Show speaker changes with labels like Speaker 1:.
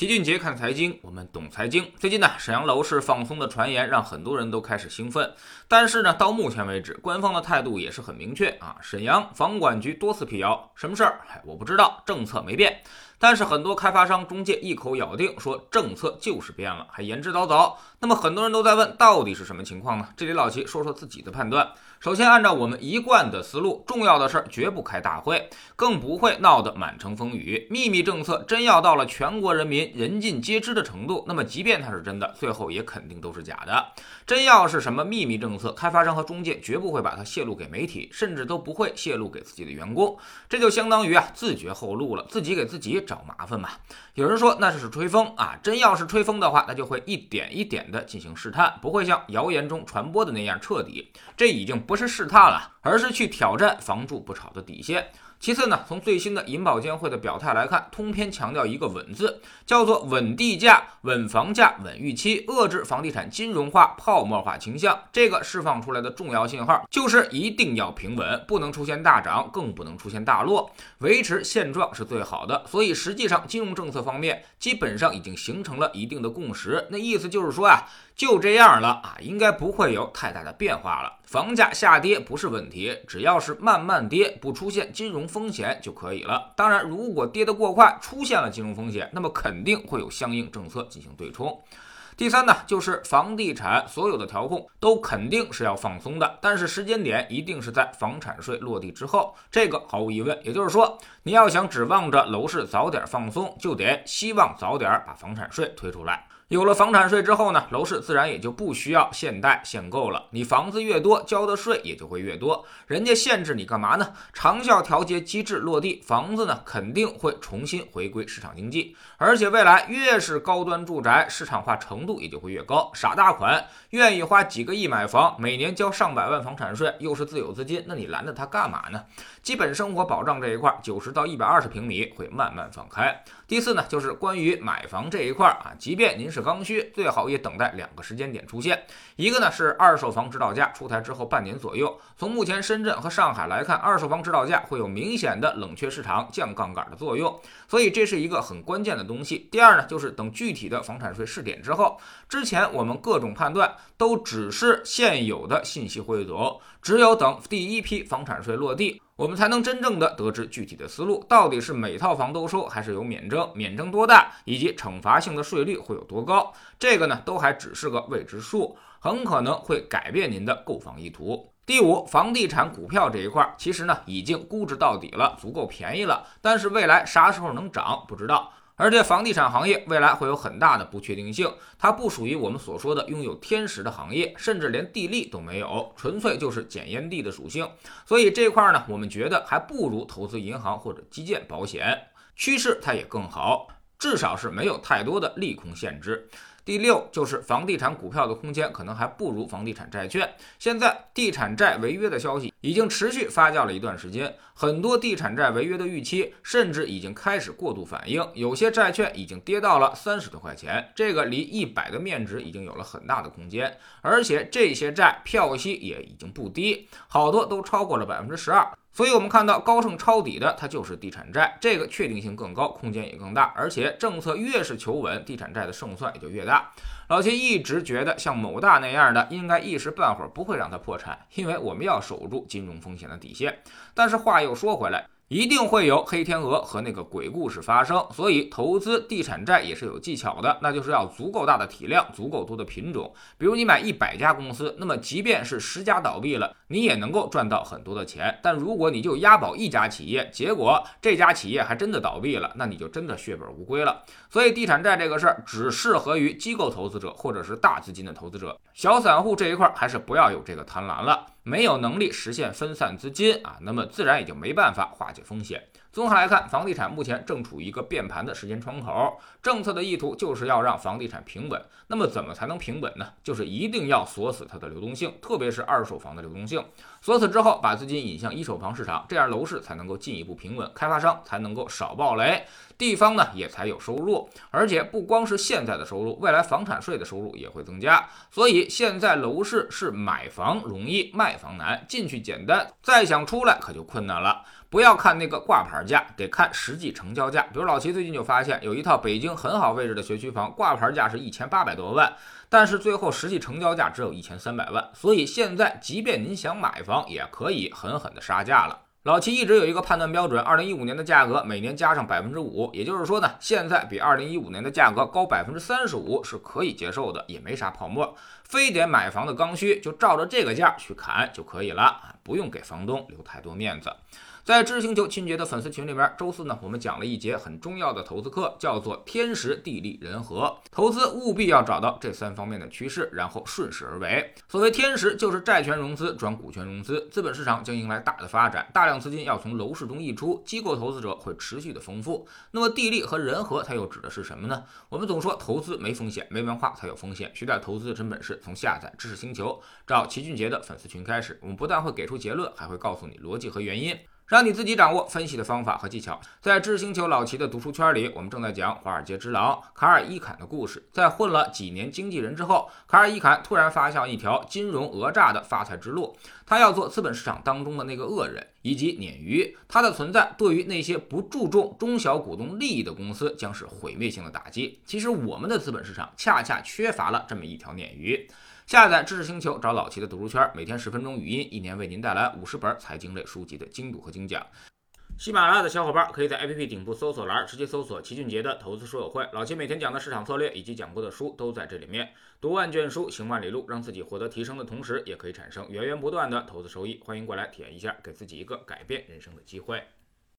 Speaker 1: 齐俊杰看财经，我们懂财经。最近呢，沈阳楼市放松的传言让很多人都开始兴奋，但是呢，到目前为止，官方的态度也是很明确啊。沈阳房管局多次辟谣，什么事儿？我不知道，政策没变。但是很多开发商中介一口咬定说政策就是变了，还言之凿凿。那么很多人都在问，到底是什么情况呢？这里老齐说说自己的判断。首先，按照我们一贯的思路，重要的事儿绝不开大会，更不会闹得满城风雨。秘密政策真要到了全国人民人尽皆知的程度，那么即便它是真的，最后也肯定都是假的。真要是什么秘密政策，开发商和中介绝不会把它泄露给媒体，甚至都不会泄露给自己的员工。这就相当于啊自绝后路了，自己给自己找麻烦嘛。有人说那就是吹风啊，真要是吹风的话，那就会一点一点的进行试探，不会像谣言中传播的那样彻底。这已经。不是试探了，而是去挑战房住不炒的底线。其次呢，从最新的银保监会的表态来看，通篇强调一个“稳”字，叫做稳地价、稳房价、稳预期，遏制房地产金融化、泡沫化倾向。这个释放出来的重要信号就是一定要平稳，不能出现大涨，更不能出现大落，维持现状是最好的。所以实际上，金融政策方面基本上已经形成了一定的共识。那意思就是说啊，就这样了啊，应该不会有太大的变化了。房价下跌不是问题，只要是慢慢跌，不出现金融。风险就可以了。当然，如果跌得过快，出现了金融风险，那么肯定会有相应政策进行对冲。第三呢，就是房地产所有的调控都肯定是要放松的，但是时间点一定是在房产税落地之后。这个毫无疑问，也就是说，你要想指望着楼市早点放松，就得希望早点把房产税推出来。有了房产税之后呢，楼市自然也就不需要限贷限购了。你房子越多，交的税也就会越多。人家限制你干嘛呢？长效调节机制落地，房子呢肯定会重新回归市场经济。而且未来越是高端住宅，市场化程度也就会越高。傻大款愿意花几个亿买房，每年交上百万房产税，又是自有资金，那你拦着他干嘛呢？基本生活保障这一块，九十到一百二十平米会慢慢放开。第四呢，就是关于买房这一块啊，即便您是。刚需最好也等待两个时间点出现，一个呢是二手房指导价出台之后半年左右。从目前深圳和上海来看，二手房指导价会有明显的冷却市场、降杠杆的作用，所以这是一个很关键的东西。第二呢，就是等具体的房产税试点之后，之前我们各种判断都只是现有的信息汇总，只有等第一批房产税落地。我们才能真正的得知具体的思路，到底是每套房都收，还是有免征，免征多大，以及惩罚性的税率会有多高？这个呢，都还只是个未知数，很可能会改变您的购房意图。第五，房地产股票这一块，其实呢，已经估值到底了，足够便宜了，但是未来啥时候能涨，不知道。而且房地产行业未来会有很大的不确定性，它不属于我们所说的拥有天时的行业，甚至连地利都没有，纯粹就是捡烟蒂的属性。所以这块呢，我们觉得还不如投资银行或者基建保险，趋势它也更好，至少是没有太多的利空限制。第六就是房地产股票的空间可能还不如房地产债券。现在地产债违约的消息已经持续发酵了一段时间，很多地产债违约的预期甚至已经开始过度反应，有些债券已经跌到了三十多块钱，这个离一百的面值已经有了很大的空间，而且这些债票息也已经不低，好多都超过了百分之十二。所以，我们看到高盛抄底的，它就是地产债，这个确定性更高，空间也更大，而且政策越是求稳，地产债的胜算也就越大。老秦一直觉得，像某大那样的，应该一时半会儿不会让它破产，因为我们要守住金融风险的底线。但是话又说回来。一定会有黑天鹅和那个鬼故事发生，所以投资地产债也是有技巧的，那就是要足够大的体量，足够多的品种。比如你买一百家公司，那么即便是十家倒闭了，你也能够赚到很多的钱。但如果你就押宝一家企业，结果这家企业还真的倒闭了，那你就真的血本无归了。所以地产债这个事儿只适合于机构投资者或者是大资金的投资者，小散户这一块还是不要有这个贪婪了。没有能力实现分散资金啊，那么自然也就没办法化解风险。综合来看，房地产目前正处于一个变盘的时间窗口，政策的意图就是要让房地产平稳。那么怎么才能平稳呢？就是一定要锁死它的流动性，特别是二手房的流动性。锁死之后，把资金引向一手房市场，这样楼市才能够进一步平稳，开发商才能够少暴雷。地方呢也才有收入。而且不光是现在的收入，未来房产税的收入也会增加。所以现在楼市是买房容易卖房难，进去简单，再想出来可就困难了。不要看那个挂牌价，得看实际成交价。比如老齐最近就发现，有一套北京很好位置的学区房，挂牌价是一千八百多万，但是最后实际成交价只有一千三百万。所以现在，即便您想买房，也可以狠狠的杀价了。老七一直有一个判断标准，二零一五年的价格每年加上百分之五，也就是说呢，现在比二零一五年的价格高百分之三十五是可以接受的，也没啥泡沫。非得买房的刚需，就照着这个价去砍就可以了，不用给房东留太多面子。在知识星球清洁的粉丝群里边，周四呢，我们讲了一节很重要的投资课，叫做天时地利人和。投资务必要找到这三方面的趋势，然后顺势而为。所谓天时，就是债权融资转股权融资，资本市场将迎来大的发展，大量资金要从楼市中溢出，机构投资者会持续的丰富。那么地利和人和，它又指的是什么呢？我们总说投资没风险，没文化才有风险。学点投资的真本事，从下载知识星球找齐俊杰的粉丝群开始。我们不但会给出结论，还会告诉你逻辑和原因。让你自己掌握分析的方法和技巧。在知星球老齐的读书圈里，我们正在讲华尔街之狼卡尔伊坎的故事。在混了几年经纪人之后，卡尔伊坎突然发现一条金融讹诈的发财之路。他要做资本市场当中的那个恶人，以及鲶鱼。他的存在对于那些不注重中小股东利益的公司将是毁灭性的打击。其实我们的资本市场恰恰缺乏了这么一条鲶鱼。下载知识星球，找老齐的读书圈，每天十分钟语音，一年为您带来五十本财经类书籍的精读和精讲。喜马拉雅的小伙伴可以在 APP 顶部搜索栏直接搜索齐俊杰的投资书友会，老齐每天讲的市场策略以及讲过的书都在这里面。读万卷书，行万里路，让自己获得提升的同时，也可以产生源源不断的投资收益。欢迎过来体验一下，给自己一个改变人生的机会。